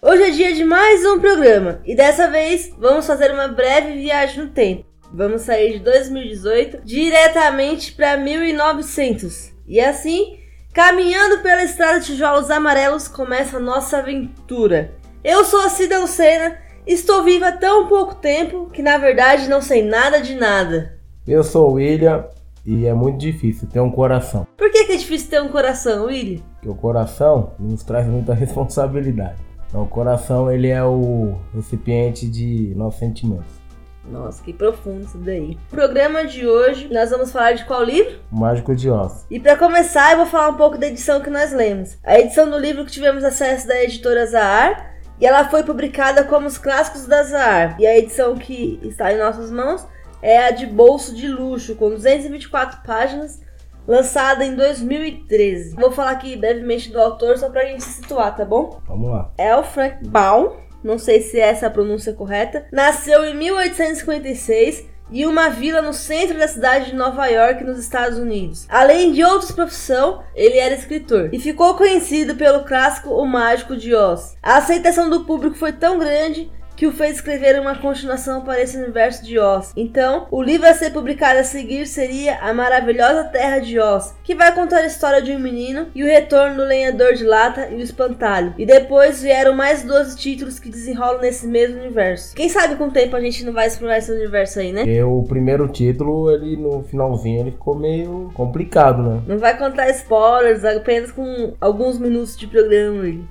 Hoje é dia de mais um programa e dessa vez vamos fazer uma breve viagem no tempo. Vamos sair de 2018 diretamente para 1900 e assim, caminhando pela estrada de tijolos amarelos, começa a nossa aventura. Eu sou a Cida Lucena, estou viva há tão pouco tempo que na verdade não sei nada de nada. Eu sou o William e é muito difícil ter um coração. Por que, que é difícil ter um coração, William? Porque o coração nos traz muita responsabilidade. Então, o coração ele é o recipiente de nossos sentimentos. Nossa, que profundo isso daí. No programa de hoje, nós vamos falar de qual livro? Mágico de Oz. E para começar, eu vou falar um pouco da edição que nós lemos. A edição do livro que tivemos acesso da editora Zahar, e ela foi publicada como os clássicos da Zahar. E a edição que está em nossas mãos é a de bolso de luxo, com 224 páginas, lançada em 2013. Vou falar aqui brevemente do autor só pra gente se situar, tá bom? Vamos lá. É o Frank Baum, não sei se essa é a pronúncia correta, nasceu em 1856 em uma vila no centro da cidade de Nova York, nos Estados Unidos. Além de outras profissões, ele era escritor e ficou conhecido pelo clássico O Mágico de Oz. A aceitação do público foi tão grande que o fez escrever uma continuação para esse universo de Oz. Então, o livro a ser publicado a seguir seria A Maravilhosa Terra de Oz, que vai contar a história de um menino e o retorno do lenhador de lata e o espantalho. E depois vieram mais 12 títulos que desenrolam nesse mesmo universo. Quem sabe com o tempo a gente não vai explorar esse universo aí, né? E o primeiro título, ele no finalzinho, ele ficou meio complicado, né? Não vai contar spoilers, apenas com alguns minutos de programa. aí.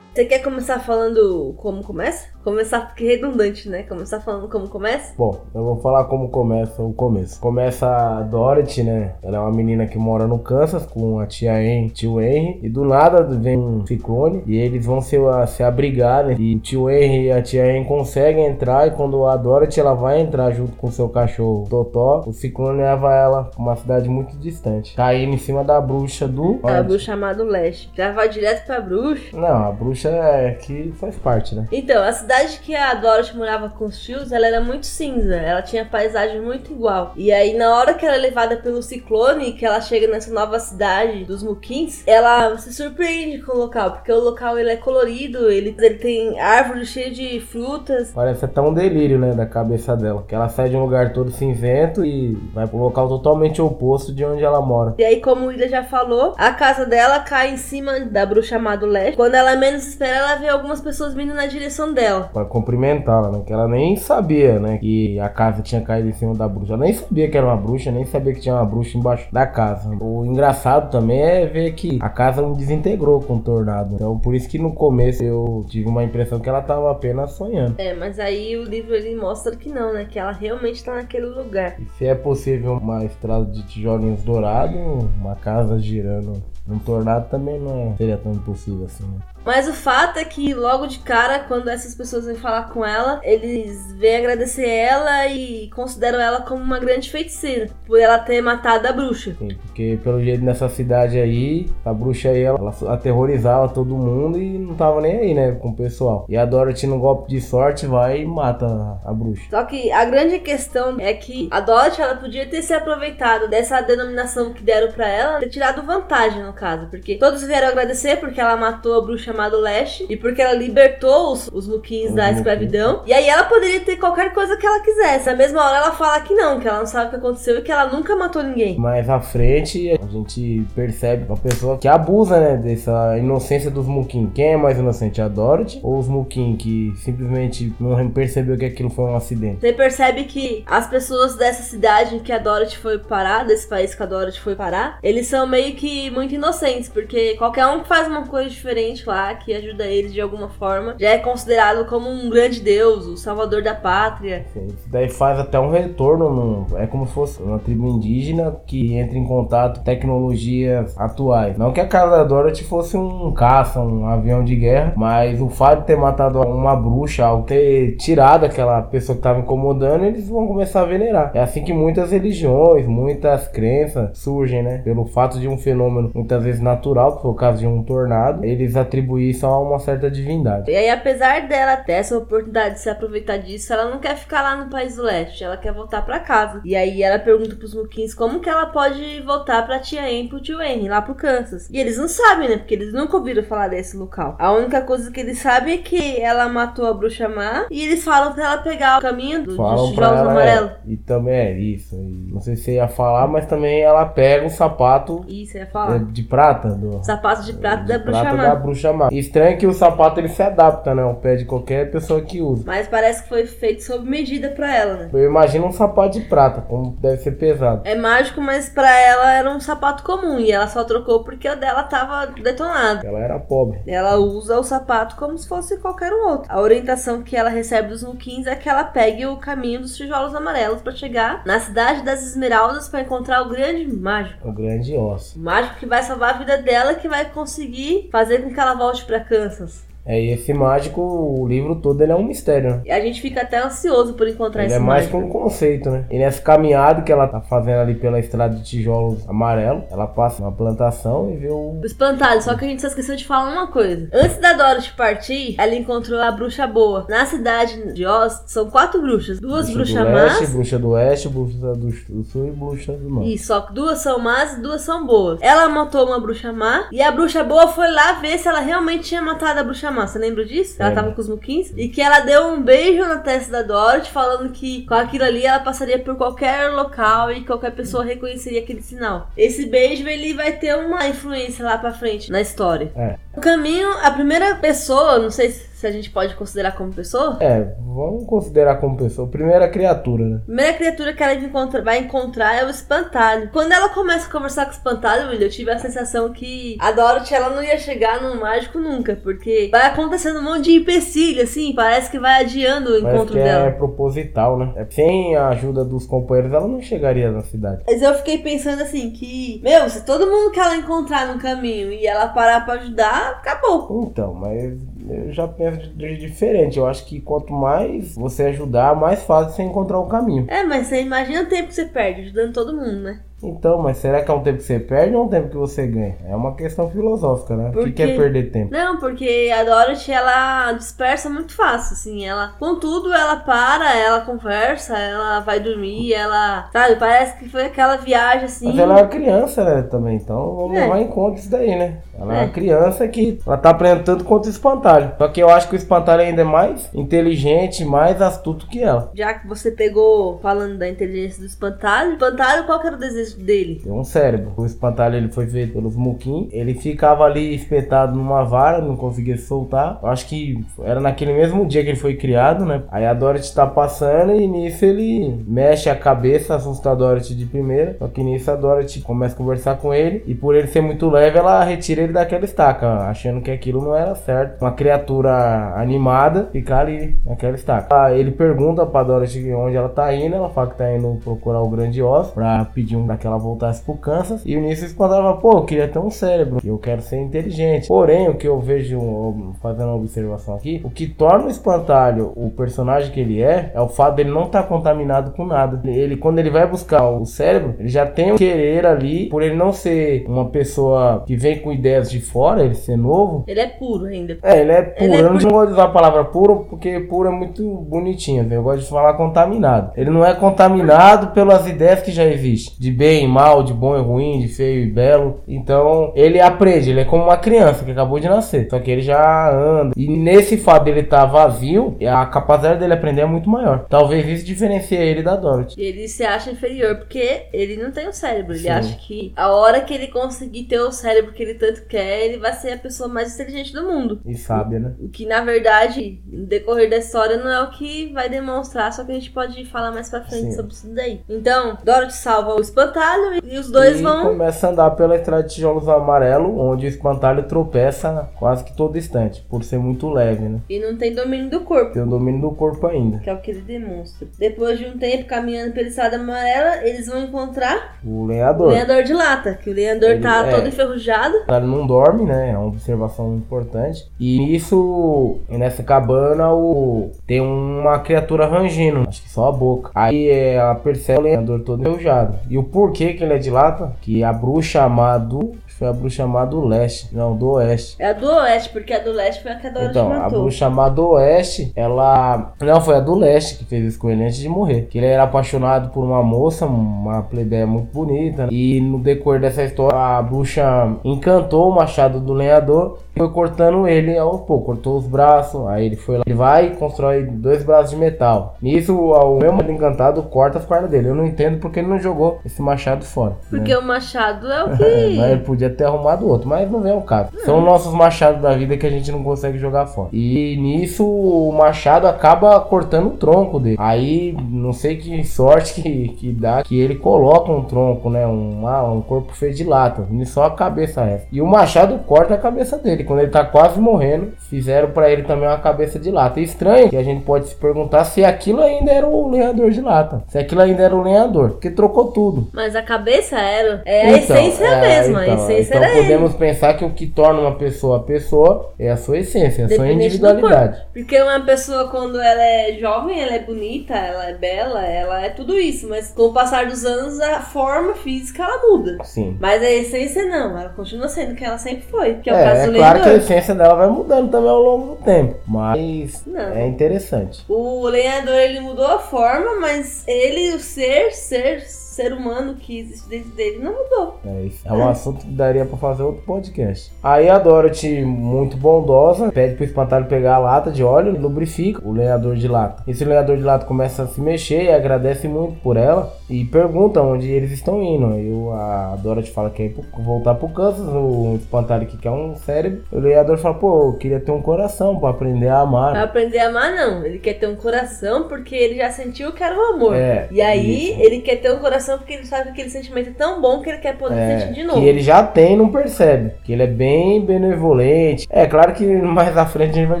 Você quer começar falando como começa? Começar, porque é redundante, né? Começar falando como começa? Bom, eu vou falar como começa o começo. Começa a Dorothy, né? Ela é uma menina que mora no Kansas com a tia Anne, tio Henry. E do nada vem um ciclone e eles vão se, se abrigar, né? E o tio Henry e a tia Anne conseguem entrar. E quando a Dorothy ela vai entrar junto com seu cachorro Totó, o ciclone leva ela pra uma cidade muito distante. Caindo em cima da bruxa do... A bruxa chamada Leste. Já vai direto pra bruxa. Não, a bruxa é que faz parte, né? Então, a cidade que a Dorothy morava com os tios, ela era muito cinza. Ela tinha paisagem muito igual. E aí, na hora que ela é levada pelo ciclone, que ela chega nessa nova cidade dos Mukins, ela se surpreende com o local, porque o local ele é colorido, ele, ele tem árvores cheias de frutas. Parece até um delírio, né, da cabeça dela. Que ela sai de um lugar todo cinzento e vai para um local totalmente oposto de onde ela mora. E aí, como o William já falou, a casa dela cai em cima da bruxa Leste. Quando ela menos espera, ela vê algumas pessoas vindo na direção dela. Pra cumprimentá-la, né? Que ela nem sabia, né? Que a casa tinha caído em cima da bruxa. Ela nem sabia que era uma bruxa, nem sabia que tinha uma bruxa embaixo da casa. O engraçado também é ver que a casa não desintegrou com o tornado. Então, por isso que no começo eu tive uma impressão que ela tava apenas sonhando. É, mas aí o livro ele mostra que não, né? Que ela realmente tá naquele lugar. E se é possível uma estrada de tijolinhos dourados, uma casa girando num tornado também não é- seria tão impossível assim, né? Mas o fato é que logo de cara, quando essas pessoas vêm falar com ela, eles vêm agradecer ela e consideram ela como uma grande feiticeira, por ela ter matado a bruxa. Sim, porque pelo jeito nessa cidade aí, a bruxa aí, ela, ela aterrorizava todo mundo e não tava nem aí, né, com o pessoal. E a Dorothy, num golpe de sorte, vai e mata a, bruxa. Só que a grande questão é que a Dorothy ela podia ter se aproveitado dessa denominação que deram pra ela, ter tirado vantagem no caso, porque todos vieram agradecer porque ela matou a bruxa chamada Leste e porque ela libertou os, os muquins da muquins. escravidão. E aí ela poderia ter qualquer coisa que ela quisesse. Na mesma hora ela fala que não, que ela não sabe o que aconteceu e que ela nunca matou ninguém. Mais à frente, a gente percebe uma pessoa que abusa, né, dessa inocência dos Mukin. Quem é mais inocente, a Dorothy ou os Mukin, que simplesmente não percebeu que aquilo foi um acidente? Você percebe que as pessoas dessa cidade em que a Dorothy foi parar, desse país que a Dorothy foi parar, eles são meio que muito inocentes, porque qualquer um que faz uma coisa diferente lá, que ajuda eles de alguma forma, já é considerado como um grande deus, o salvador da pátria. Isso daí faz até um retorno, no, é como se fosse uma tribo indígena que entra em contato com tecnologias atuais. Não que a casa da Dorothy fosse um caça, um avião de guerra, mas o fato de ter matado uma bruxa, ao ter tirado aquela pessoa que estava incomodando, eles vão começar a venerar. É assim que muitas religiões, muitas crenças surgem, né? Pelo fato de um fenômeno muitas vezes natural, que foi o caso de um tornado, eles atribuem isso a uma certa divindade. E aí, apesar dela ter essa oportunidade de se aproveitar disso, ela não quer ficar lá no País do Leste, ela quer voltar para casa. E aí ela pergunta pros Mukins como que ela pode voltar pra tia Anne e pro tio Henry, lá pro Kansas. E eles não sabem, né? Porque eles nunca ouviram falar desse local. A única coisa que eles sabem é que ela matou a bruxa má e eles falam pra ela pegar o caminho do, Falam dos tijolos amarelos. é, e também é isso. e não sei se ia falar, mas também ela pega o sapato Isso, ia é, falar. de prata do, Sapato de prata da de bruxa prata má. da bruxa má. Estranho que o sapato ele se adapta, né? Ao pé de qualquer pessoa que usa. Mas parece que foi feito sob medida pra ela, né? Eu imagino um sapato de prata, como deve ser pesado. É mágico, mas pra ela era um sapato comum e ela só trocou porque o dela tava detonado. Ela era pobre. Ela usa o sapato como se fosse qualquer um outro. A orientação que ela recebe dos Mukins é que ela pegue o caminho dos tijolos amarelos pra chegar na cidade das Esmeraldas pra encontrar o grande mágico. O grande osso. O mágico que vai salvar a vida dela, que vai conseguir fazer com que ela volte pra Kansas. É, e esse mágico, o livro todo ele é um mistério, né? E a gente fica até ansioso por encontrar Ele esse é mais mágico. um conceito, né? E nessa caminhada que ela tá fazendo ali pela estrada de tijolos amarelo, ela passa uma plantação e vê o. O espantalho, só que a gente só esqueceu de falar uma coisa. Antes da Dorothy partir, ela encontrou a bruxa boa. Na cidade de Oz, são quatro bruxas. Duas bruxa bruxas leste, más. bruxa do oeste, bruxa do, sul e bruxa do norte. E só que duas são más e duas são boas. Ela matou uma bruxa má e a bruxa boa foi lá ver se ela realmente tinha matado a bruxa Você lembra disso? Ela Lembro. tava com os muquins. E que ela deu um beijo na testa da Dorothy, falando que com aquilo ali ela passaria por qualquer local e qualquer pessoa reconheceria aquele sinal. Esse beijo ele vai ter uma influência lá pra frente na história. É. O caminho, a primeira pessoa, não sei se a gente pode considerar como pessoa, É, vamos considerar como pessoa. Primeira criatura, né? Primeira criatura que ela encontra- vai encontrar é o espantalho. Quando ela começa a conversar com o espantalho, eu tive a sensação que a Dorothy ela não ia chegar no mágico nunca, porque vai acontecendo um monte de empecilho, assim, parece que vai adiando o Parece encontro que dela. é proposital, né? É, Sem a ajuda dos companheiros, ela não chegaria na cidade. Mas eu fiquei pensando assim que, meu, se todo mundo que ela encontrar no caminho e ela parar pra ajudar, acabou. Então, mas eu já penso de, diferente. Eu acho que quanto mais você ajudar, mais fácil você encontrar o caminho. É, mas você imagina o tempo que você perde ajudando todo mundo, né? Então, mas será que é um tempo que você perde ou um tempo que você ganha? É uma questão filosófica, né? O Por que, é perder tempo? Não, porque a Dorothy, ela dispersa muito fácil, assim, ela, contudo, ela para, ela conversa, ela vai dormir, ela, sabe, parece que foi aquela viagem, assim, Mas ela é uma criança, né, também. Então vamos É. levar em conta isso daí, né? Ela é, É. uma criança que ela tá aprendendo tanto quanto o espantalho. Só que eu acho que o espantalho ainda é mais inteligente, mais astuto que ela. já que você pegou, falando da inteligência do espantalho, o espantalho, qual que era o desejo dele? Tem um cérebro. O espantalho ele foi feito pelos muquim. Ele ficava ali espetado numa vara, não conseguia se soltar. Acho que era naquele mesmo dia que ele foi criado, né? Aí a Dorothy tá passando e nisso ele mexe a cabeça, assusta a Dorothy de primeira. Só que nisso a Dorothy começa a conversar com ele. E por ele ser muito leve, ela retira ele daquela estaca, achando que aquilo não era certo. Uma criatura animada ficar ali naquela estaca. Ah, ele pergunta pra Dorothy onde ela tá indo. Ela fala que tá indo procurar o grande Oz pra pedir um daquela voltasse pro Kansas. E o Nisso espantava, pô, eu queria ter um cérebro. Eu quero ser inteligente. Porém, o que eu vejo fazendo uma observação aqui, o que torna o espantalho o personagem que ele é, é o fato dele não estar contaminado com nada. Ele, quando ele vai buscar o cérebro, ele já tem um querer ali, por ele não ser uma pessoa que vem com ideias de fora, ele ser novo. Ele é puro ainda. É, ele é puro. Ele é eu não puro. gosto de usar a palavra puro porque puro é muito bonitinho. Eu gosto de falar contaminado. Ele não é contaminado pelas ideias que já existem. De bem, mal, de bom e ruim, de feio e belo. Então, ele aprende. Ele é como uma criança que acabou de nascer. Só que ele já anda. E nesse fato dele estar vazio, a capacidade dele aprender é muito maior. Talvez isso diferencie ele da Dorothy. Ele se acha inferior porque ele não tem o cérebro. Ele Sim. acha que a hora que ele conseguir ter o cérebro que ele tanto quer, ele vai ser a pessoa mais inteligente do mundo. E sábia, né? O que na verdade, no decorrer da história, não é o que vai demonstrar, só que a gente pode falar mais pra frente Sim. sobre isso daí. Então, Dorothy salva o espantalho e os dois e vão. começa a andar pela estrada de tijolos amarelo, onde o espantalho tropeça quase que todo instante, por ser muito leve, né? E não tem domínio do corpo. Tem o domínio do corpo ainda. Que é o que ele demonstra. Depois de um tempo caminhando pela estrada amarela, eles vão encontrar O o lenhador. lenhador de lata. Que o lenhador Ele- tá é. todo enferrujado. Ele não dorme, né? É uma observação importante. E nisso, nessa cabana, o... tem uma criatura rangindo. Acho que só a boca. Aí é, ela percebe o lenhador todo enferrujado. E o por que, que ele é de lata? Que a bruxa amado foi a bruxa má do leste. Não, do oeste. É a do oeste, porque a do leste foi a que a Dorothy Então, matou. a bruxa má do oeste, ela. Não, foi a do leste que fez isso com ele antes de morrer. Que ele era apaixonado por uma moça, uma plebeia muito bonita. E no decorrer dessa história, a bruxa encantou o machado do lenhador e foi cortando ele aos poucos. Cortou os braços, aí ele foi lá. Ele vai e constrói dois braços de metal. Nisso, o machado encantado corta as pernas dele. Eu não entendo porque ele não jogou esse machado fora. né? Porque o machado é o que. Mas ele podia ter arrumado outro, mas não vem ao caso. São nossos machados da vida que a gente não consegue jogar fora. E nisso o machado acaba cortando o tronco dele. Aí não sei que sorte que, que dá que ele coloca um tronco, né? Um, um corpo feito de lata. E só a cabeça resta. E o machado corta a cabeça dele. Quando ele tá quase morrendo, fizeram pra ele também uma cabeça de lata. E estranho que a gente pode se perguntar se aquilo ainda era o lenhador de lata. Se aquilo ainda era o lenhador. Porque trocou tudo. Mas a cabeça era. É a Então, essência é, mesma. então, a essência então podemos pensar que o que torna uma pessoa a pessoa é a sua essência, a sua individualidade. Porque uma pessoa, quando ela é jovem, ela é bonita, ela é bela, ela é tudo isso. Mas com o passar dos anos, a forma física ela muda. Sim. Mas a essência não, ela continua sendo o que ela sempre foi. Que é É, é claro que a essência dela vai mudando também ao longo do tempo, mas Não. é interessante. O lenhador ele mudou a forma, mas ele, o ser, ser, ser humano que existe dentro dele, não mudou. É, isso é um assunto que daria pra fazer outro podcast. Aí a Dorothy, muito bondosa, pede pro espantalho pegar a lata de óleo e lubrifica o lenhador de lata. Esse lenhador de lata começa a se mexer e agradece muito por ela e pergunta onde eles estão indo. Aí a Dorothy fala que ir pro- voltar pro Kansas, o espantalho que quer um cérebro. O lenhador fala, pô, eu queria ter um coração pra aprender a amar. Pra aprender a amar, não. Ele quer ter um coração porque ele já sentiu que era o amor. É, e aí, isso. ele quer ter um coração porque ele sabe que aquele sentimento é tão bom que ele quer poder É, sentir de novo. que ele já tem e não percebe. Que ele é bem benevolente. É claro que mais à frente a gente vai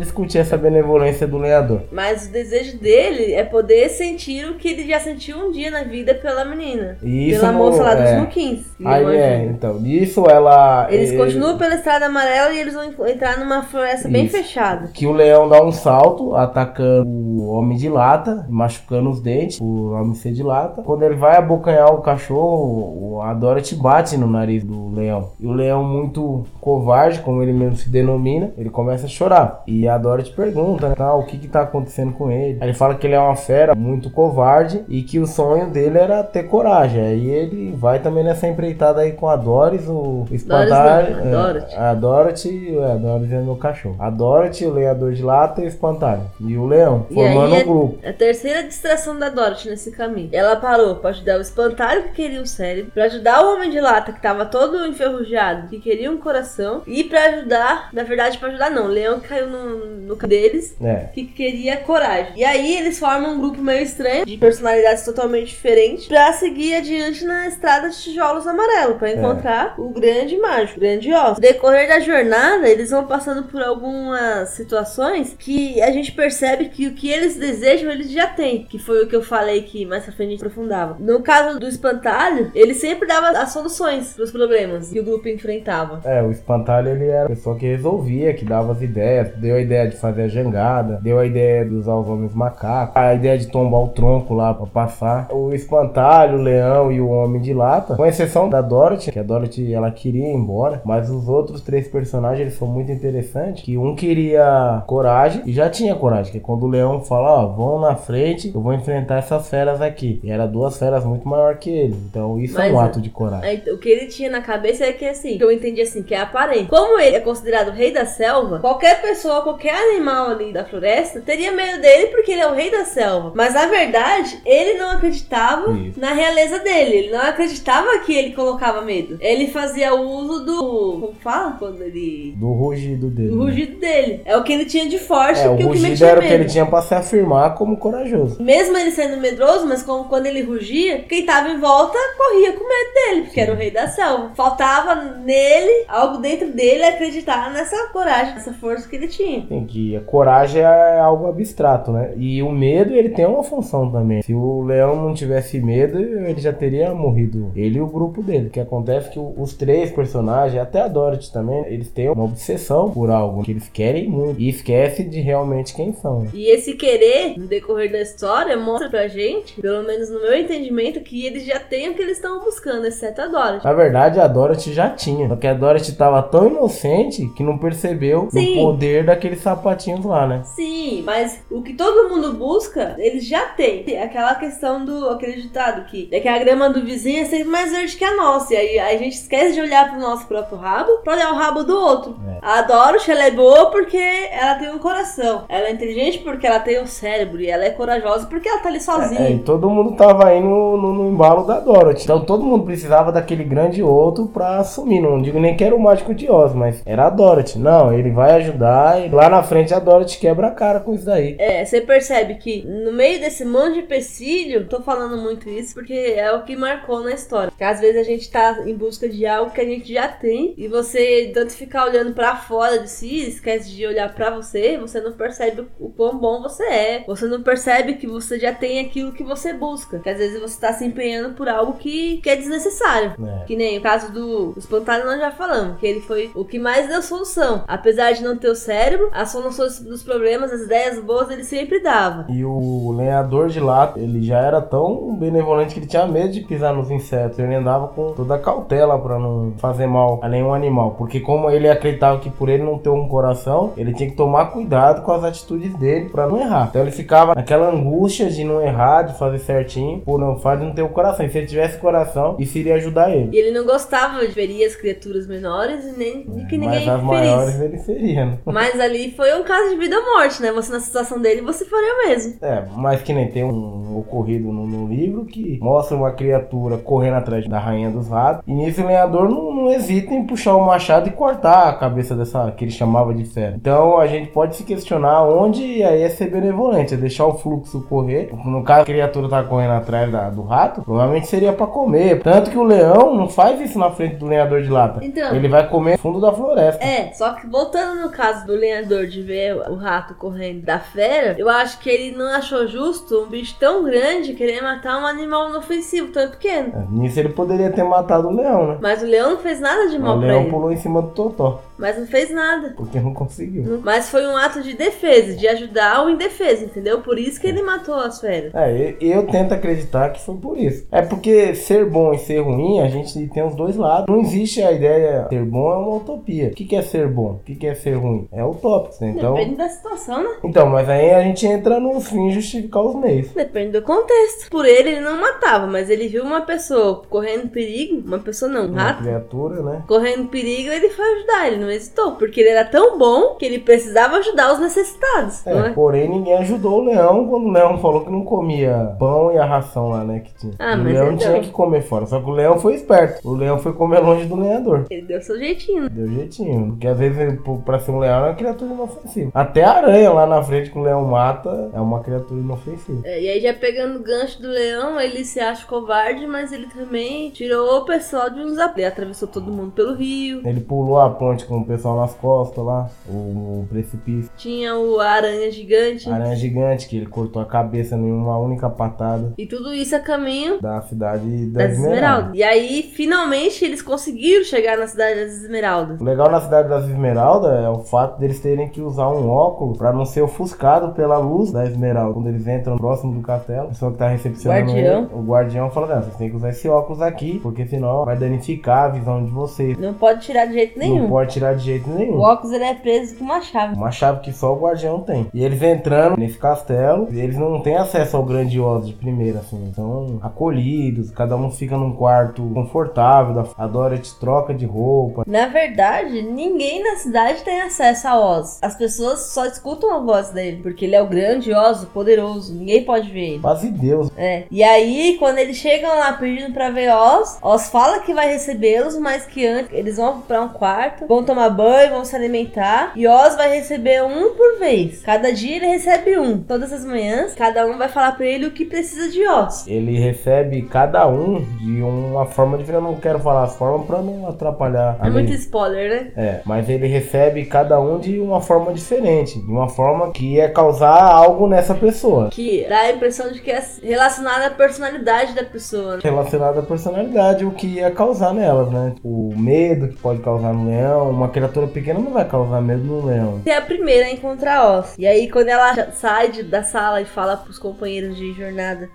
discutir essa benevolência do lenhador. Mas o desejo dele é poder sentir o que ele já sentiu um dia na vida pela menina. E isso pela no- moça lá dos é. Luquins. que Aí é, então, nisso ela. Eles ele- continuam pela estrada amarela e eles vão entrar numa floresta bem Isso. fechada. Que o leão dá um salto, atacando o homem de lata, machucando os dentes, o homem ser de lata. Quando ele vai abocanhar o cachorro, o- a Dorothy bate no nariz do leão. E o leão, muito covarde, como ele mesmo se denomina, ele começa a chorar. E a Dorothy pergunta, né, tá, o que que tá acontecendo com ele. Aí ele fala que ele é uma fera muito covarde e que o sonho dele era ter coragem. Aí ele vai também nessa empreitada aí com a Doris, o espantalho. não, a Dorothy. A Dorothy, é, a Dorothy é meu cachorro. A Dorothy, o lenhador de lata e o espantalho. E o leão, E formando aí um grupo. A terceira distração da Dorothy nesse caminho. Ela parou pra ajudar o espantalho que queria o cérebro, pra ajudar o homem de lata que tava todo enferrujado, que queria um coração, e pra ajudar, na verdade, pra ajudar não, o leão caiu no, no deles, É. que queria coragem. E aí eles formam um grupo meio estranho, de personalidades totalmente diferentes, pra seguir adiante na estrada de tijolos amarelo, pra encontrar o grande mágico, o grande osso. No decorrer da jornada, eles vão passando por algumas situações que a gente percebe que o que eles desejam, eles já têm. Que foi o que eu falei que mais pra frente a gente aprofundava. No caso do espantalho, ele sempre dava as soluções pros problemas que o grupo enfrentava. É, o espantalho ele era a pessoa que resolvia, que dava as ideias, deu a ideia de fazer a jangada, deu a ideia de usar os homens macacos, a ideia de tombar o tronco lá pra passar. O espantalho, o leão e o homem de lata, com exceção da Dorothy, que a Dorothy ela queria ir embora, mas os outros três personagens eles são muito interessantes, que um queria coragem e já tinha coragem, que quando o leão fala, ó, vão na frente, eu vou enfrentar essas feras aqui. E era duas feras muito maior que ele. Então isso é Mas, um ato de coragem. Aí, o que ele tinha na cabeça é que assim, que eu entendi assim, que é aparente. Como ele é considerado o rei da selva, qualquer pessoa, qualquer animal ali da floresta teria medo dele porque ele é o rei da selva. Mas na verdade, ele não acreditava Isso. na realeza dele. Ele não acreditava que ele colocava medo. Ele fazia uso do. Como fala? Quando ele. Do rugido dele. Do né? rugido dele. É o que ele tinha de forte, É, o que o que metia era o que ele tinha pra se afirmar como corajoso. Mesmo ele sendo medroso, mas como quando ele rugia, quem tava em volta corria com medo dele, porque era o rei da selva. Faltava nele, algo dentro dele, acreditar nessa coragem, nessa força que ele tinha. Tem que a coragem é algo abstrato, né? E o medo ele tem uma função também. Se o leão não tivesse medo, ele já teria morrido. Ele e o grupo dele. O que acontece é que os três personagens, até a Dorothy também, eles têm uma obsessão por algo que eles querem muito e esquece de realmente quem são. E esse querer, no decorrer da história, mostra pra gente, pelo menos no meu entendimento, que eles já têm o que eles estão buscando, exceto a Dorothy. Na verdade, a Dorothy já tinha. Só que a Dorothy tava tão inocente que não percebeu Sim. o poder daqueles sapatinhos lá, né? Sim, mas o que todo mundo busca, eles já têm. Aquela questão do aquele ditado que é que a grama do vizinho é sempre mais verde que a nossa. E aí, a gente esquece de olhar pro nosso próprio rabo pra olhar o rabo do outro. É. A Dorothy, ela é boa porque ela tem um coração. Ela é inteligente porque ela tem um cérebro. E ela é corajosa porque ela tá ali sozinha. É, e todo mundo tava aí no, no- no embalo da Dorothy. Então todo mundo precisava daquele grande outro pra assumir. Não digo nem que era o mágico de Oz, mas era a Dorothy. Não, ele vai ajudar e lá na frente a Dorothy quebra a cara com isso daí. É, você percebe que no meio desse monte de empecilho, tô falando muito isso porque é o que marcou na história. Que às vezes a gente tá em busca de algo que a gente já tem e você tanto ficar olhando pra fora de si, esquece de olhar pra você, você não percebe o quão bom você é. Você não percebe que você já tem aquilo que você busca. Que às vezes você tá se empenhando por algo que, que é desnecessário. É. Que nem o caso do espantalho nós já falamos, que ele foi o que mais deu solução. Apesar de não ter o cérebro, as soluções dos problemas, as ideias boas, ele sempre dava. E o lenhador de lata, ele já era tão benevolente que ele tinha medo de pisar nos insetos. Ele andava com toda a cautela pra não fazer mal a nenhum animal. Porque como ele acreditava que por ele não ter um coração, ele tinha que tomar cuidado com as atitudes dele pra não errar. Então ele ficava naquela angústia de não errar, de fazer certinho, por não fazer não ter o coração. E se ele tivesse coração, isso iria ajudar ele. E ele não gostava de ferir as criaturas menores e nem de que ninguém Mas as maiores ele seria, né? Mas ali foi um caso de vida ou morte, né? Você na situação dele, você faria o mesmo. É, mas que nem tem um ocorrido no, no livro que mostra uma criatura correndo atrás da rainha dos ratos. E nisso o lenhador não, não hesita em puxar o machado e cortar a cabeça dessa que ele chamava de fera. Então a gente pode se questionar onde aí é ser benevolente, é deixar o fluxo correr. No caso a criatura tá correndo atrás da- do rato, provavelmente seria pra comer. Tanto que o leão não faz isso na frente do lenhador de lata. Então. Ele vai comer no fundo da floresta. É, só que voltando no caso do lenhador de ver o rato correndo da fera, eu acho que ele não achou justo um bicho tão grande querer matar um animal inofensivo tão pequeno. É, Nisso ele poderia ter matado o leão, né? Mas o leão não fez nada de mal o pra leão ele. pulou em cima do totó, Mas não fez nada. porque não conseguiu. Mas foi um ato de defesa, de ajudar o indefeso, entendeu? Por isso que ele matou as feras. É, eu, eu tento acreditar que foi por isso. É porque ser bom e ser ruim, a gente tem os dois lados. Não existe a ideia ser bom é uma utopia. O que, é ser bom? O que, é ser ruim? É utópico, né? Então, Depende da situação, né? então, mas aí a gente entra no fim justificar os meios. Depende do contexto. Por ele, ele não matava, mas ele viu uma pessoa correndo perigo, uma pessoa não, um Uma rato, criatura, né? correndo perigo, ele foi ajudar, ele não hesitou, porque ele era tão bom que ele precisava ajudar os necessitados, É, é? porém ninguém ajudou o leão quando o leão falou que não comia pão e a ração lá, né? Que tinha. Ah, o leão então. tinha que comer fora. Só que o leão foi esperto. O leão foi comer longe do lenhador. Ele deu seu jeitinho. Deu jeitinho. Porque às vezes, pra ser um leão, é uma criatura inofensiva. Até a aranha lá na frente que o leão mata é uma criatura inofensiva. É, e aí, já pegando o gancho do leão, ele se acha covarde, mas ele também tirou o pessoal de uns. Ele atravessou todo mundo pelo rio. Ele pulou a ponte com o pessoal nas costas lá, o, o precipício. Tinha o aranha gigante. Aranha gigante que ele cortou a cabeça em uma única patada E tudo isso a caminho da cidade das das Esmeraldas. Esmeraldas. E aí, finalmente, eles conseguiram chegar na cidade das Esmeraldas. O legal na cidade das Esmeraldas é o fato deles terem que usar um óculos pra não ser ofuscado pela luz da Esmeralda. Quando eles entram próximo do castelo, a pessoa que tá recepcionando Guardião. ele, o guardião fala: Não, vocês têm que usar esse óculos aqui, porque senão vai danificar a visão de vocês. Não pode tirar de jeito Não nenhum. pode tirar de jeito nenhum. O óculos ele é preso com uma chave. Uma chave que só o guardião tem. E eles entrando nesse castelo, eles não têm acesso ao grandioso de primeira, assim. São acolhidos, cada um fica num quarto confortável. A Dorothy troca de roupa. Na verdade, ninguém na cidade tem acesso a Oz. As pessoas só escutam a voz dele, porque ele é o grandioso, poderoso. Ninguém pode ver ele. Quase Deus. É. E aí, quando eles chegam lá pedindo pra ver Oz, Oz fala que vai recebê-los, mas que antes eles vão pra um quarto, vão tomar banho, vão se alimentar. E Oz vai receber um por vez. Cada dia ele recebe um. Todas as manhãs, cada um vai falar pra ele o que precisa de Oz. Ele recebe cada um de uma forma diferente. Eu não quero falar as formas pra não atrapalhar a É muito spoiler, né? É, mas ele recebe cada um de uma forma diferente. De uma forma que ia causar algo nessa pessoa. Que dá a impressão de que é relacionada à personalidade da pessoa. relacionado à personalidade, o que ia causar nelas, né? O medo que pode causar no leão, uma criatura pequena não vai causar medo no leão. Você é a primeira a encontrar Oz. E aí, quando ela sai de- da sala e fala pros companheiros de jornada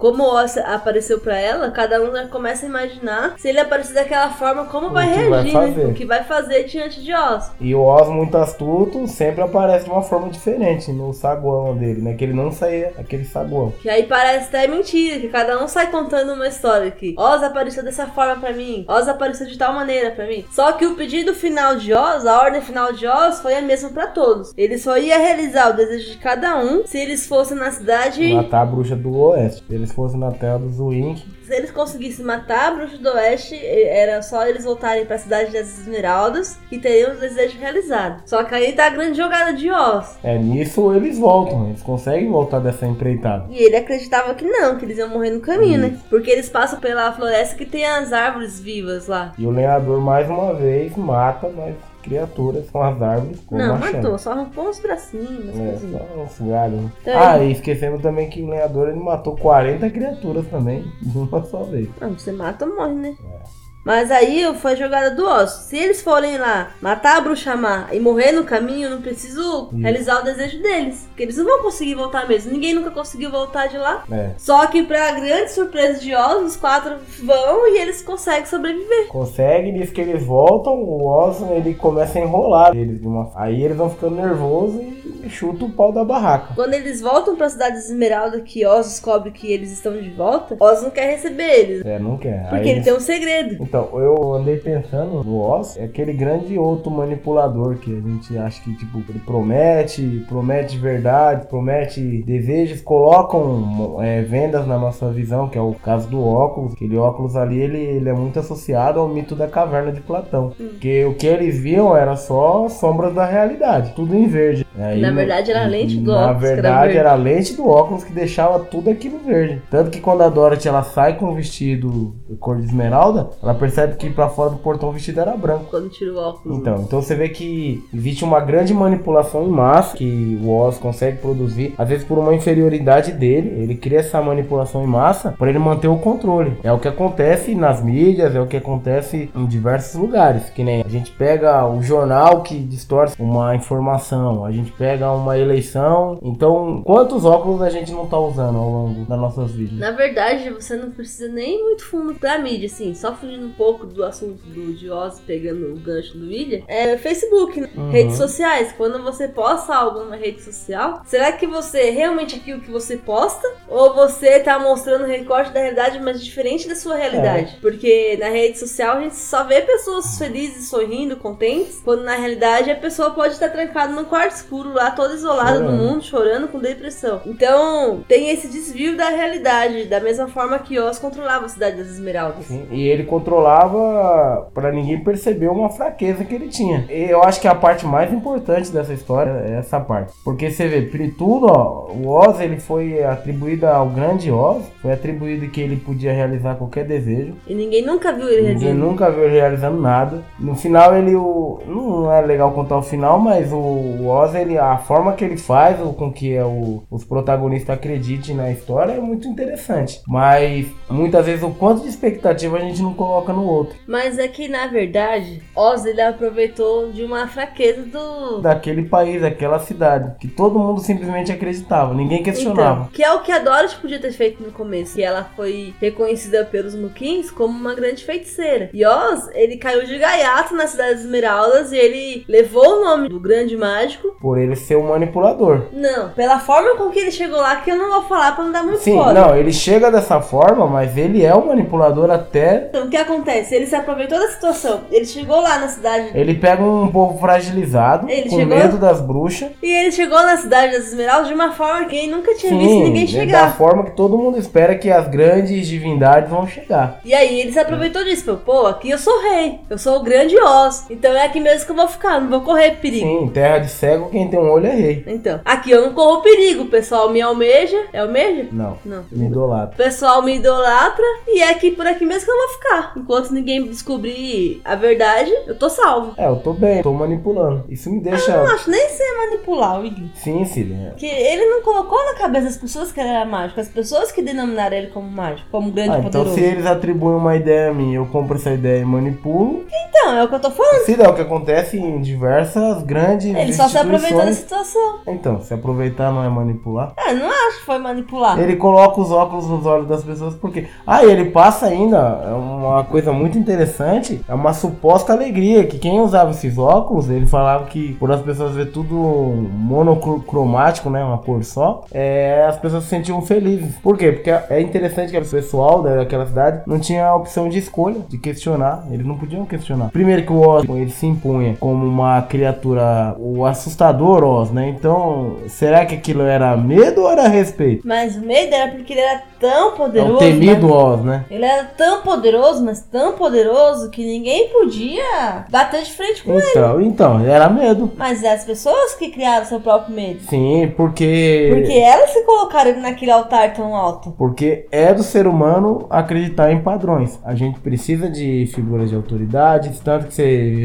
como o Oz apareceu pra ela, cada um já começa a imaginar se ele aparecer daquela forma, como O vai que vai reagir, né? O que vai fazer diante de Oz. E o Oz, muito astuto, sempre aparece de uma forma diferente no saguão dele, né? Que ele não saía aquele saguão. Que aí parece até mentira, que cada um sai contando uma história que Oz apareceu dessa forma pra mim, Oz apareceu de tal maneira pra mim. Só que o pedido final de Oz, a ordem final de Oz, foi a mesma pra todos. Ele só ia realizar o desejo de cada um se eles fossem na cidade. Matar a bruxa do oeste. Se eles fossem na terra dos Wink, Se eles conseguissem matar a bruxa do oeste, e- era só eles voltarem pra cidade das Esmeraldas que teriam os desejos realizados. Só que aí tá a grande jogada de Oz. é nisso eles voltam. Eles conseguem voltar dessa empreitada. E ele acreditava que não, que eles iam morrer no caminho, né? Porque eles passam pela floresta que tem as árvores vivas lá. E o lenhador, mais uma vez, mata mais criaturas com as árvores. Com Não, matou, só arrancou uns bracinhos, É, só uns galhos. Então, Ah, e esquecendo também que o lenhador ele matou 40 criaturas também, de uma só vez. Não, você mata ou morre, né? É. Mas aí foi a jogada do osso. Se eles forem lá matar a bruxa má e morrer no caminho, eu não preciso Isso. realizar o desejo deles. Porque eles não vão conseguir voltar mesmo. Ninguém nunca conseguiu voltar de lá. É. Só que pra grande surpresa de Oz, os quatro vão e eles conseguem sobreviver. Consegue, diz que eles voltam, o Oz ele começa a enrolar eles. Aí eles vão ficando nervosos e chuta o pau da barraca. Quando eles voltam pra cidade de Esmeralda, que Oz descobre que eles estão de volta, Oz não quer receber eles. É, não quer. Porque Aí ele eles- tem um segredo. Então, eu andei pensando no Oz, é aquele grande outro manipulador que a gente acha que, tipo, ele promete, promete verdade, promete desejos, colocam é, vendas na nossa visão, que é o caso do óculos. Aquele óculos ali, ele, ele é muito associado ao mito da caverna de Platão. Porque o que eles viam era só sombras da realidade, tudo em verde. Aí, Na verdade, era a lente do na óculos era verdade, verde. era a lente do óculos que deixava tudo aquilo verde. Tanto que quando a Dorothy ela sai com o vestido cor de esmeralda, ela percebe que pra fora do portão o vestido era branco. Quando tira o óculos. Então, então você vê que existe uma grande manipulação em massa que o Oz consegue produzir, às vezes por uma inferioridade dele, ele cria essa manipulação em massa para ele manter o controle. É o que acontece nas mídias, é o que acontece em diversos lugares, que nem a gente pega o jornal que distorce uma informação, a gente pega uma eleição. Então, quantos óculos a gente não tá usando ao longo das nossas vidas? Na verdade, você não precisa nem muito fundo pra mídia, assim, só fugindo um pouco do assunto do de Oz, pegando o gancho do William. É Facebook, né? Uhum. redes sociais. Quando você posta algo numa rede social, será que você é realmente aquilo que você posta? Ou você tá mostrando um recorte da realidade, mas diferente da sua realidade? Porque na rede social a gente só vê pessoas felizes, sorrindo, contentes, quando na realidade a pessoa pode estar trancada num quarto escuro lá, toda isolada no Chorando. mundo, chorando com depressão. Então, tem esse desvio da realidade, da mesma forma que Oz controlava a cidade das Esmeraldas. Sim, E ele controlava pra ninguém perceber uma fraqueza que ele tinha. E eu acho que a parte mais importante dessa história é essa parte. Porque você vê, pri- tudo, ó, o Oz ele foi atribuído ao grande Oz, foi atribuído que ele podia realizar qualquer desejo. E ninguém nunca viu ele Ninguém reagindo. nunca viu ele realizando nada. No final ele o não é legal contar o final, mas o Oz ele a forma que ele faz, o com que é o- os protagonistas acreditem na história é muito interessante. Mas muitas vezes o quanto de expectativa a gente não coloca no outro. Mas é que, na verdade, Oz ele aproveitou de uma fraqueza do. Daquele país, daquela cidade, que todo mundo simplesmente acreditava, ninguém questionava. Então, que é o que a Dorothy podia ter feito no começo. Que ela foi reconhecida pelos Mukins como uma grande feiticeira. E Oz, ele caiu de gaiato na Cidade das Esmeraldas e ele levou o nome do grande mágico. Por ele ser um manipulador. Não, pela forma com que ele chegou lá, que eu não vou falar pra não dar muito Sim, não, ele chega dessa forma, mas ele é um manipulador até Então, o que acontece? Ele se aproveitou da situação. Ele chegou lá na cidade Ele pega um povo fragilizado, Ele com chegou- medo das bruxas. e ele chegou na cidade das Esmeraldas de uma forma que ele nunca tinha visto Sim, ninguém é da chegar. forma que todo mundo espera que as grandes divindades vão chegar. E aí ele se aproveitou disso, falou, pô, aqui eu sou rei, eu sou o grande Oz, então é aqui mesmo que eu vou ficar, não vou correr perigo. Sim, terra de cego, quem tem um olho é rei. Então, aqui eu não corro perigo, o pessoal me almeja, é almeja? Não, Não. me idolatra. O pessoal me idolatra e é aqui por aqui mesmo que eu vou ficar. Enquanto ninguém descobrir a verdade, eu tô salvo. É, eu tô bem, tô manipulando. Isso me deixa. Eu não acho nem ser manipular Iggy. Sim, filho. é. Porque ele não colocou na cabeça das pessoas que ele era mágico, as pessoas que denominaram ele como mágico, como grande Ah, então poderoso. se eles atribuem uma ideia a mim, eu compro essa ideia e manipulo. Então, é o que eu tô falando. Se é o que acontece em diversas grandes Ele só se aproveitou instituições situação. Então, se aproveitar não é manipular? É, não acho que foi manipular. Ele coloca os óculos nos olhos das pessoas porque. Ah, ele passa ainda é uma coisa muito interessante, é uma suposta alegria que quem usava esses óculos, ele falava que por as pessoas ver tudo monocromático, né, uma cor só, é, as pessoas se sentiam felizes. Por quê? Porque é interessante que o pessoal daquela cidade não tinha a opção de escolha, de questionar, eles não podiam questionar. Primeiro que o Oz, ele se impunha como uma criatura, o assustador Né? Então, será que aquilo era medo ou era respeito? Mas o medo era porque ele era tão É poderoso. o temido? Oz, né? Ele era tão poderoso, mas tão poderoso que ninguém podia bater de frente com ele. Então, então, era medo. Mas é as pessoas que criaram seu próprio medo. Sim, porque. Porque elas se colocaram ele naquele altar tão alto. Porque é do ser humano acreditar em padrões. A gente precisa de figuras de autoridade, tanto que você,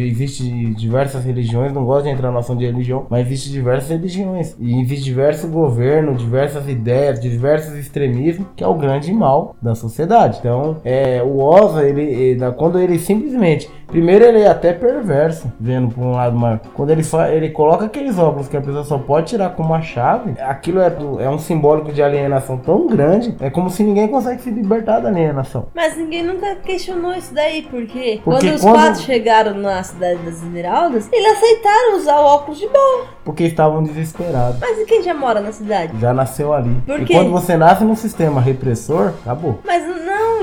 existe diversas religiões, não gosto de entrar na noção de religião, mas existe diversas religiões. E existe diversos governos, diversas ideias, diversos extremismos, que é o grande mal da sociedade. Então, é, o Oza, ele, ele- quando ele simplesmente. Primeiro ele é até perverso, vendo por um lado maior. Quando ele, fa, ele coloca aqueles óculos que a pessoa só pode tirar com uma chave, aquilo é, do- é um simbólico de alienação tão grande, é como se ninguém consegue se libertar da alienação. Mas ninguém nunca questionou isso daí, porque, Porque quando os quando- quatro chegaram na cidade das Esmeraldas, eles aceitaram usar o óculos de boa. Porque estavam desesperados. Mas e quem já mora na cidade? Já nasceu ali. Por e quê? quando você nasce num sistema repressor, acabou. Mas não,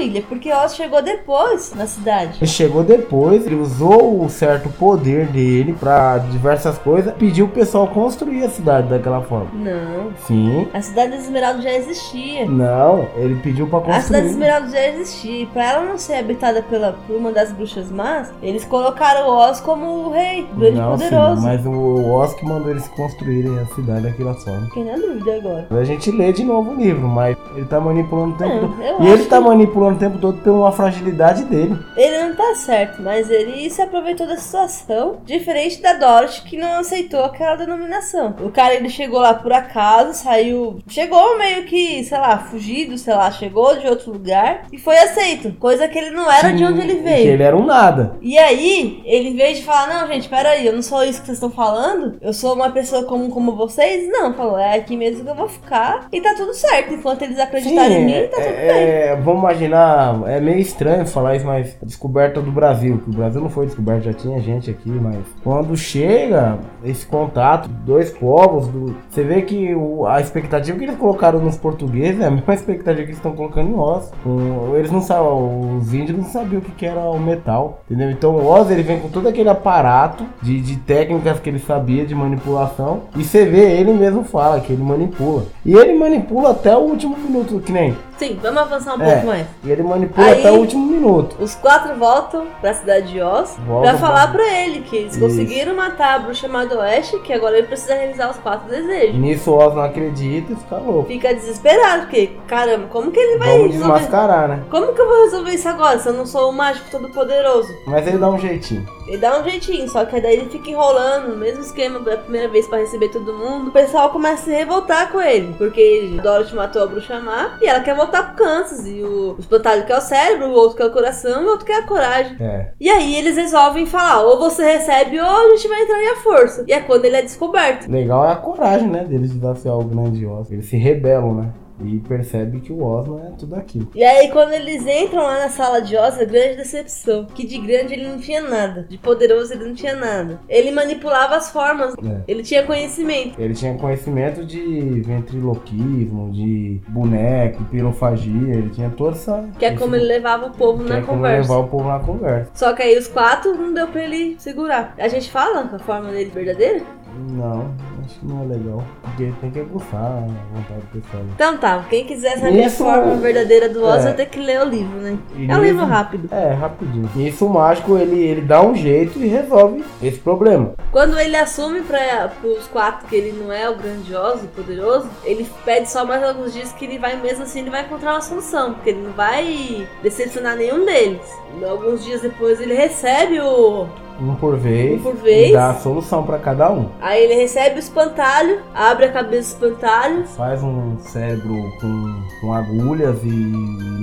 Ilha, porque Oz chegou depois na cidade. Ele chegou depois, ele usou o certo poder dele pra diversas coisas, pediu o pessoal construir a cidade daquela forma. Não. Sim. A cidade das Esmeraldas já existia. Não, ele pediu pra A cidade das construir. Esmeraldas já existia. Pra ela não ser habitada pela, por uma das bruxas más, eles colocaram o Oz como o rei, o grande Não, poderoso. sim, mas o Oz que mandou eles construírem a cidade daquela forma. Fiquei na dúvida agora. A gente lê de novo o livro, mas ele tá manipulando o tempo Não, E ele tá manipulando o tempo todo por uma fragilidade dele. Ele não tá certo, mas ele se aproveitou da situação, diferente da Dorothy, que não aceitou aquela denominação. O cara, ele chegou lá por acaso, saiu... Chegou meio que, sei lá, fugido, sei lá, chegou de outro lugar e foi aceito. Coisa que ele não era de Sim, onde ele veio. ele era um nada. E aí, ele vez de falar, não, gente, peraí, eu não sou isso que vocês estão falando, eu sou uma pessoa comum como vocês, não, falou, é aqui mesmo que eu vou ficar e tá tudo certo. Enquanto eles acreditarem em mim, tá tudo bem. é, é, vamos imaginar, é meio estranho falar isso, mas a descoberta do Brasil, que o Brasil não foi descoberto, já tinha gente aqui, mas quando chega esse contato, dois povos, do- você vê que o- a expectativa que eles colocaram nos portugueses é a mesma expectativa que eles estão colocando em Oz. O- eles não sabem, os índios não sabiam o que, que era o metal, entendeu? Então o Oz ele vem com todo aquele aparato de, de técnicas que ele sabia de manipulação e você vê, ele mesmo fala que ele manipula. E ele manipula até o último minuto, que nem. Sim, vamos avançar um É. pouco mais. E ele manipula Aí- até o último minuto. Os quatro voltam pra cidade de Oz Volta pra falar pra- pra ele que eles Isso. conseguiram matar a bruxa chamada Oeste, que agora ele precisa realizar os quatro desejos. Nisso o Oz não acredita e fica louco. Fica desesperado, porque, caramba, como que ele vai Vamos resolver? desmascarar, né? Como que eu vou resolver isso agora se eu não sou o mágico todo poderoso? Mas ele dá um jeitinho. Ele dá um jeitinho, só que daí ele fica enrolando, o mesmo esquema da primeira vez pra receber todo mundo. O pessoal começa a se revoltar com ele, porque Dorothy matou a bruxa má e ela quer voltar pro Kansas. E o, espantalho quer o cérebro, o outro quer o coração e o outro quer a coragem. É. E aí eles resolvem falar, ou você recebe ou a gente vai entrar em a força. E é quando ele é descoberto. Legal é a coragem, né? Deles desafiar o grande Oz. Eles se rebelam, né? E percebe que o Oz não é tudo aquilo. E aí quando eles entram lá na sala de Oz, é grande decepção. Que de grande ele não tinha nada. De poderoso ele não tinha nada. Ele manipulava as formas. É. Ele tinha conhecimento. Ele tinha conhecimento de ventriloquismo, de boneco, pirofagia, ele tinha toda essa. Que é como ele levava o povo que na é como conversa. levar o povo na conversa. Só que aí os quatro não deu pra ele segurar. A gente fala a forma dele verdadeira? Não, acho que não é legal. Porque tem que aguçar a vontade do pessoal. Então tá, quem quiser saber Isso- a forma verdadeira do Oz é. vai ter que ler o livro, né? E É um livro rápido. É, rapidinho. E isso o mágico, ele, ele dá um jeito e resolve esse problema. Quando ele assume para os quatro que ele não é o grandioso, o poderoso, ele pede só mais alguns dias que ele vai, mesmo assim, ele vai encontrar uma solução, porque ele não vai decepcionar nenhum deles. Alguns dias depois ele recebe o, um por vez, Um por vez. e dá a solução pra cada um. Aí ele recebe o espantalho, abre a cabeça do espantalho, Faz um cérebro com, com agulhas e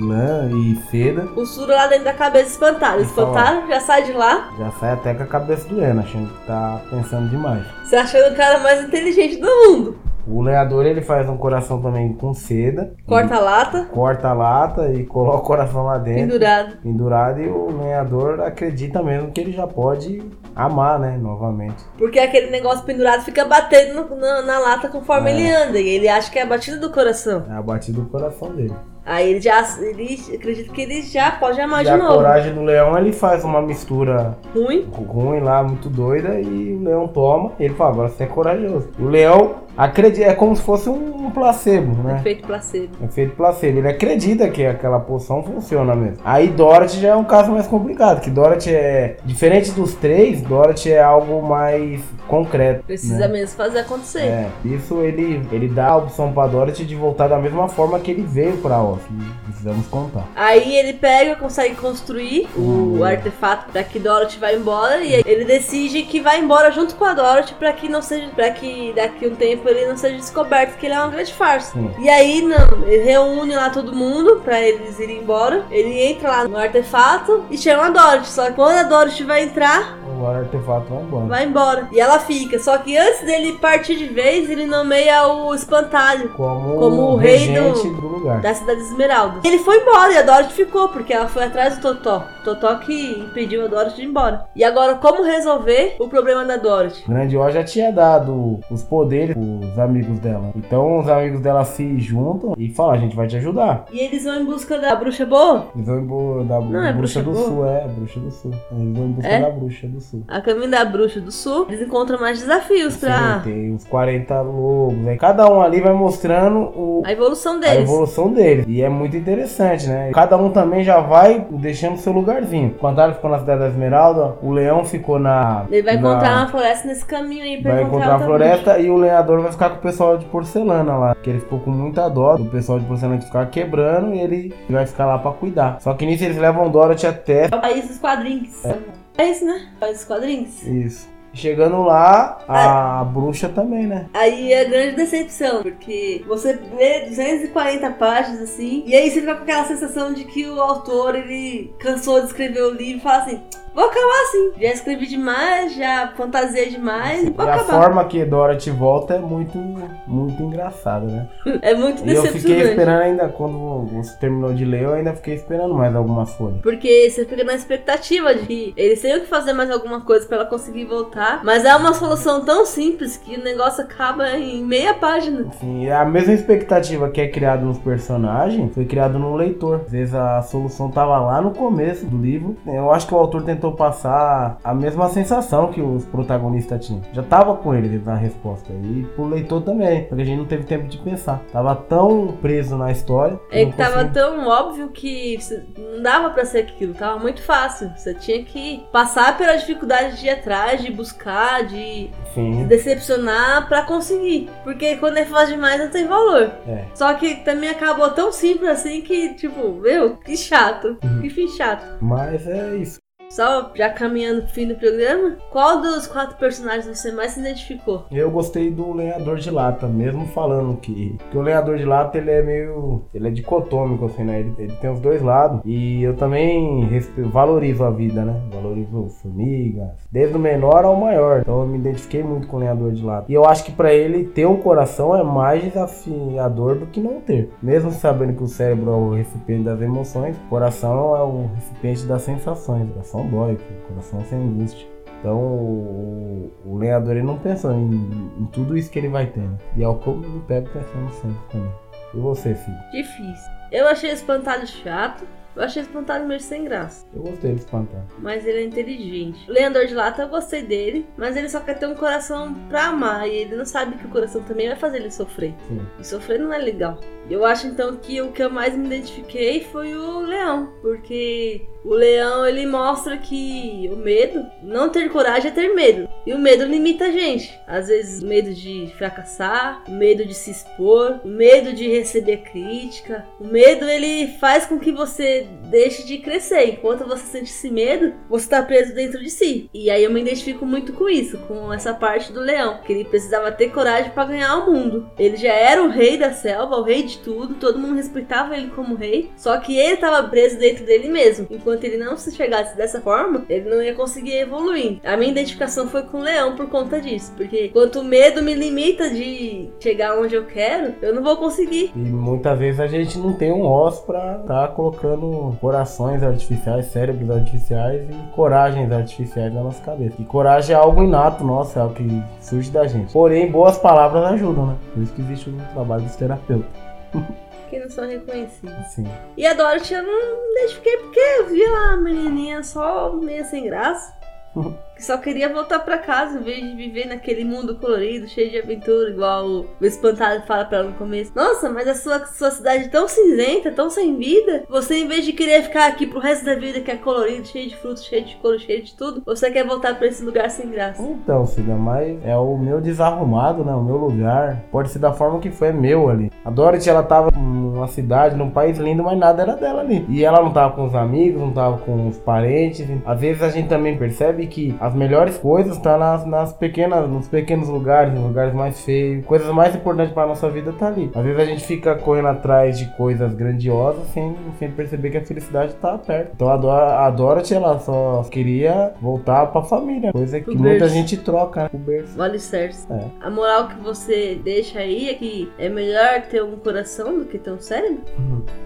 lã e seda. costura lá dentro da cabeça do espantalho. O espantalho já sai de lá, Já sai até com a cabeça doendo, achando que tá pensando demais. se achando o cara mais inteligente do mundo. O lenhador ele faz um coração também com seda. Corta a lata, corta a lata e coloca o coração lá dentro. pendurado. Pendurado e o lenhador acredita mesmo que ele já pode amar, né? Novamente. Porque aquele negócio pendurado fica batendo no- na, na lata conforme É. ele anda. E ele acha que é a batida do coração. É a batida do coração dele. Aí ele já ele acredita que ele já pode amar e de a novo. coragem do leão, ele faz uma mistura Ruim. ruim lá, muito doida, e o leão toma. E ele fala, agora você é corajoso. O leão acredita, é como se fosse um placebo, né? Efeito placebo. Efeito placebo. Ele acredita que aquela poção funciona mesmo. Aí Dorothy já é um caso mais complicado, que Dorothy é. Diferente dos três, Dorothy é algo mais concreto. Precisa né? mesmo fazer acontecer. É, isso ele, ele dá a opção pra Dorothy de voltar da mesma forma que ele veio pra Oz. e Precisamos contar. Aí ele pega, consegue construir o Hum. artefato pra que Dorothy vá embora e ele decide que vai embora junto com a Dorothy pra que não seja, para que daqui um tempo ele não seja descoberto que ele é uma grande farsa. Sim. E aí não, ele reúne lá todo mundo pra eles irem embora. Ele entra lá no artefato e chama a Dorothy. Só que quando a Dorothy vai entrar, o artefato vai embora. vai embora. E ela fica. Só que antes dele partir de vez, ele nomeia o espantalho. Como, Como o rei do- do, lugar. da cidade de Esmeralda. Ele foi embora e a Dorothy ficou, porque ela foi atrás do Totó. Totó que impediu a Dorothy de ir embora. E agora, como resolver o problema da Dorothy? Grande O já tinha dado os poderes pros amigos dela. Então os amigos dela se juntam e falam, a gente vai te ajudar. E eles vão em busca da bruxa boa? Eles vão em bu- da Não, é bruxa, bruxa do boa? sul, é, bruxa do sul. Eles vão em busca É? da bruxa do sul. A caminho da bruxa do sul, eles encontram mais desafios pra Sim, tem os 40 lobos. Aí cada um ali vai mostrando o, a evolução a deles. evolução deles. E é muito interessante, né? Cada um também já vai deixando seu lugarzinho. O Pantalho ficou na cidade da Esmeralda, o leão ficou na. Ele vai na- encontrar uma floresta nesse caminho aí pra Vai encontrar encontrar a floresta e o lenhador vai ficar com o pessoal de porcelana lá. Que ele ficou com muita dó do pessoal de porcelana que ficava quebrando e ele vai ficar lá pra cuidar. Só que nisso eles levam Dorothy até. bruxa. É o país dos quadrinhos. É, isso, né? O país dos quadrinhos. Isso. Chegando lá, a bruxa também, né? Aí é grande decepção, porque você lê 240 páginas assim, e aí você fica com aquela sensação de que o autor ele cansou de escrever o livro e fala assim: vou acabar assim. Já escrevi demais, já fantasiei demais, vou E a acabar. forma que Dorothy volta é muito, muito engraçada, né? É muito E eu fiquei decepcionante. esperando ainda, quando você terminou de ler, eu ainda fiquei esperando mais algumas folhas. Porque você fica na expectativa de que eles tenham que fazer mais alguma coisa pra ela conseguir voltar. Mas é uma solução tão simples que o negócio acaba em meia página. Assim, a mesma expectativa que é criada nos personagens foi criada no leitor. Às vezes a solução tava lá no começo do livro. Eu acho que o autor tentou passar a mesma sensação que os protagonistas tinham. Já tava com ele a resposta. E pro leitor também, porque a gente não teve tempo de pensar. Tava tão preso na história. É que tava tão óbvio que não dava pra ser aquilo, tava muito fácil. Você tinha que passar pela dificuldade de ir atrás, de buscar, de Sim. decepcionar pra conseguir. Porque quando é fácil demais não tem valor. É. Só que também acabou tão simples assim que, tipo, meu, que chato. Uhum. Que fim chato. Mas é isso. Só já caminhando pro fim do programa, qual dos quatro personagens você mais se identificou? Eu gostei do lenhador de lata, mesmo falando que, que o lenhador de lata ele é meio. ele é dicotômico, assim, né? Ele, ele tem os dois lados. E eu também valorizo a vida, né? Valorizo formigas, desde o menor ao maior. Então eu me identifiquei muito com o lenhador de lata. E eu acho que pra ele ter um coração é mais desafiador do que não ter. Mesmo sabendo que o cérebro é o recipiente das emoções, o coração é o recipiente das sensações. O coração dói, o coração sem angústia. Então o, o lenhador ele não pensa em, em tudo isso que ele vai ter. né? E é o eu me pego pensando sempre também. E você, filho? Difícil. Eu achei espantalho chato. Eu achei espantalho meio sem graça. Eu gostei de espantar. Mas ele é inteligente. O Leandor de Lata, eu gostei dele. Mas ele só quer ter um coração pra amar. E ele não sabe que o coração também vai fazer ele sofrer. Sim. E sofrer não é legal. Eu acho então que o que eu mais me identifiquei foi o leão. Porque o leão ele mostra que o medo, não ter coragem é ter medo. E o medo limita a gente. Às vezes o medo de fracassar, o medo de se expor, o medo de receber crítica. O medo ele faz com que você deixe de crescer. Enquanto você sente esse medo, você tá preso dentro de si. E aí eu me identifico muito com isso, com essa parte do leão, que ele precisava ter coragem para ganhar o mundo. Ele já era o rei da selva, o rei de tudo, todo mundo respeitava ele como rei, só que ele tava preso dentro dele mesmo. Enquanto ele não se chegasse dessa forma, ele não ia conseguir evoluir. A minha identificação foi com o leão por conta disso, porque quanto o medo me limita de chegar onde eu quero, eu não vou conseguir. E muitas vezes a gente não tem um osso pra estar tá colocando corações artificiais, cérebros artificiais e coragens artificiais na nossa cabeça. E coragem é algo inato nosso, é algo que surge da gente. Porém, boas palavras ajudam, né? Por isso que existe o trabalho dos terapeutas. que não são reconhecidos. Sim. E a Dorothy eu não identifiquei porque eu vi lá a menininha só meio sem graça. que só queria voltar para casa em vez de viver naquele mundo colorido, cheio de aventura, igual o espantado fala para ela no começo. Nossa, mas a sua, sua cidade é tão cinzenta, tão sem vida. Você, em vez de querer ficar aqui pro resto da vida, que é colorido, cheio de frutos, cheio de cor, cheio de tudo, você quer voltar para esse lugar sem graça. Então, filha, mas é o meu desarrumado, né? O meu lugar. Pode ser da forma que foi, é meu ali. A Dorothy, ela tava numa cidade, num país lindo, mas nada era dela ali. E ela não tava com os amigos, não tava com os parentes. Às vezes a gente também percebe que as melhores coisas tá nas, nas pequenas, nos pequenos lugares, nos lugares mais feios. Coisas mais importantes para nossa vida tá ali. Às vezes a gente fica correndo atrás de coisas grandiosas sem, sem perceber que a felicidade tá perto. Então a, a Dorothy, ela só queria voltar pra família. Coisa que muita gente troca, né? O berço. O alicerce. É. A moral que você deixa aí é que é melhor ter um coração do que ter um cérebro?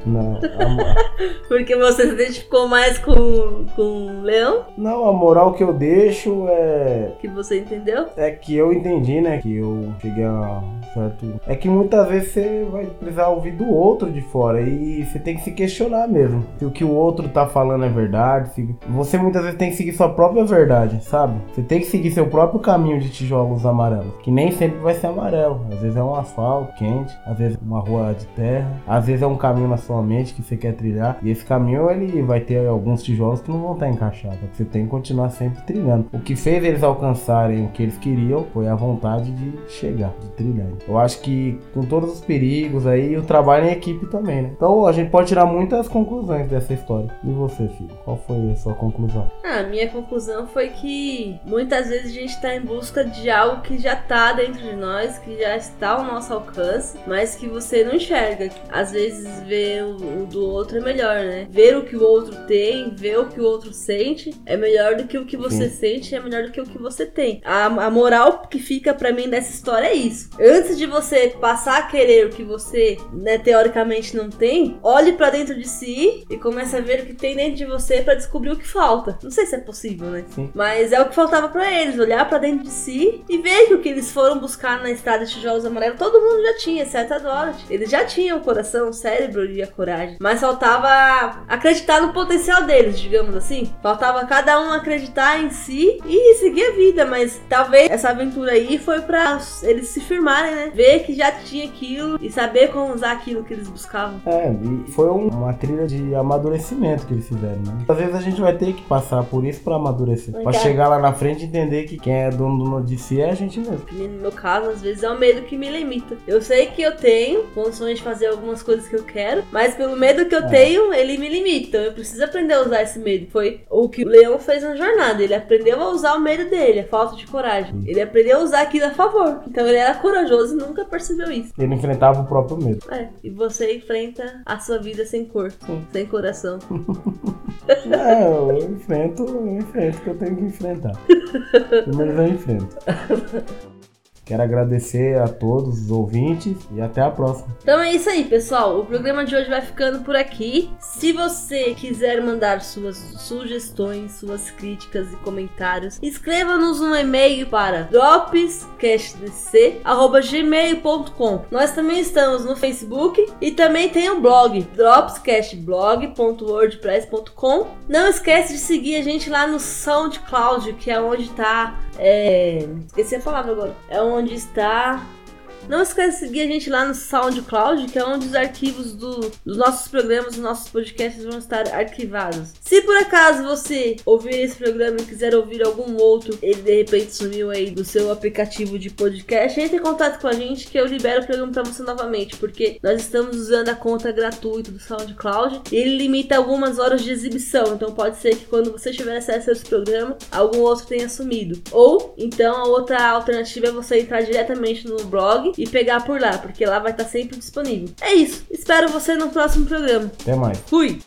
Não. A... Porque você se identificou mais com, com o leão? Não, a moral que eu deixo é. Que você entendeu? É que eu entendi, né? Que eu cheguei a certo. É que muitas vezes você vai precisar ouvir do outro de fora e você tem que se questionar mesmo. Se o que o outro tá falando é verdade. Se... Você muitas vezes tem que seguir sua própria verdade, sabe? Você tem que seguir seu próprio caminho de tijolos amarelos. Que nem sempre vai ser amarelo. Às vezes é um asfalto quente, às vezes uma rua de terra, às vezes é um caminho na sua mente que você quer trilhar. E esse caminho ele vai ter alguns tijolos que não vão estar encaixados. Você tem que continuar sempre trilhando. O que fez eles alcançarem o que eles queriam foi a vontade de chegar, de trilhar. Eu acho que com todos os perigos aí, o trabalho em equipe também, né? Então a gente pode tirar muitas conclusões dessa história. E você, filho? Qual foi a sua conclusão? Ah, a minha conclusão foi que muitas vezes a gente está em busca de algo que já está dentro de nós, que já está ao nosso alcance, mas que você não enxerga. Às vezes ver o, o do outro é melhor, né? Ver o que o outro tem, ver o que o outro sente é melhor do que o que você Sim. sente, é melhor do que o que você tem. A, a moral que fica para mim dessa história é isso. Antes de você passar a querer o que você, né, teoricamente não tem, olhe para dentro de si e comece a ver o que tem dentro de você para descobrir o que falta. Não sei se é possível, né? Sim. Mas é o que faltava para eles, olhar para dentro de si e ver que o que eles foram buscar na estrada de tijolos amarelos, todo mundo já tinha, exceto a Dorothy. Eles já tinham o coração, o cérebro e a coragem. Mas faltava acreditar no potencial deles, digamos assim. Faltava cada um acreditar em si e seguir a vida. Mas talvez essa aventura aí foi para eles se firmarem, né? Ver que já tinha aquilo e saber como usar aquilo que eles buscavam. É, e foi um, uma trilha de amadurecimento que eles fizeram, né? Às vezes a gente vai ter que passar por isso para amadurecer. Para chegar lá na frente e entender que quem é dono de si é a gente mesmo. no meu caso, às vezes é o medo que me limita. Eu sei que eu tenho condições de fazer algumas coisas que eu quero, mas pelo medo que eu é. tenho, ele me limita. Eu preciso aprender a usar esse medo. Foi o que o Leão fez na jornada. Ele aprendeu a usar o medo dele, a falta de coragem. Ele aprendeu a usar aquilo a favor. Então ele era corajoso nunca percebeu isso. Ele enfrentava o próprio medo. É, e você enfrenta a sua vida sem cor, Sim. sem coração. é, eu enfrento, eu enfrento o que eu tenho que enfrentar. Pelo menos eu enfrento. Quero agradecer a todos os ouvintes e até a próxima. Então é isso aí, pessoal. O programa de hoje vai ficando por aqui. Se você quiser mandar suas sugestões, suas críticas e comentários, escreva-nos um e-mail para dropscastdc@gmail.com. Nós também estamos no Facebook e também tem o blog dropscastblog.wordpress.com. Não esquece de seguir a gente lá no SoundCloud, que é onde está é... esqueci a palavra agora. É onde está Não esqueça de seguir a gente lá no SoundCloud, que é onde os arquivos do, dos nossos programas, dos nossos podcasts vão estar arquivados. Se por acaso você ouvir esse programa e quiser ouvir algum outro, ele de repente sumiu aí do seu aplicativo de podcast, entre em contato com a gente que eu libero o programa para você novamente, porque nós estamos usando a conta gratuita do SoundCloud e ele limita algumas horas de exibição, então pode ser que quando você tiver acesso a esse programa, algum outro tenha sumido. Ou então a outra alternativa é você entrar diretamente no blog e pegar por lá, porque lá vai estar sempre disponível. É isso. Espero você no próximo programa. Até mais. Fui!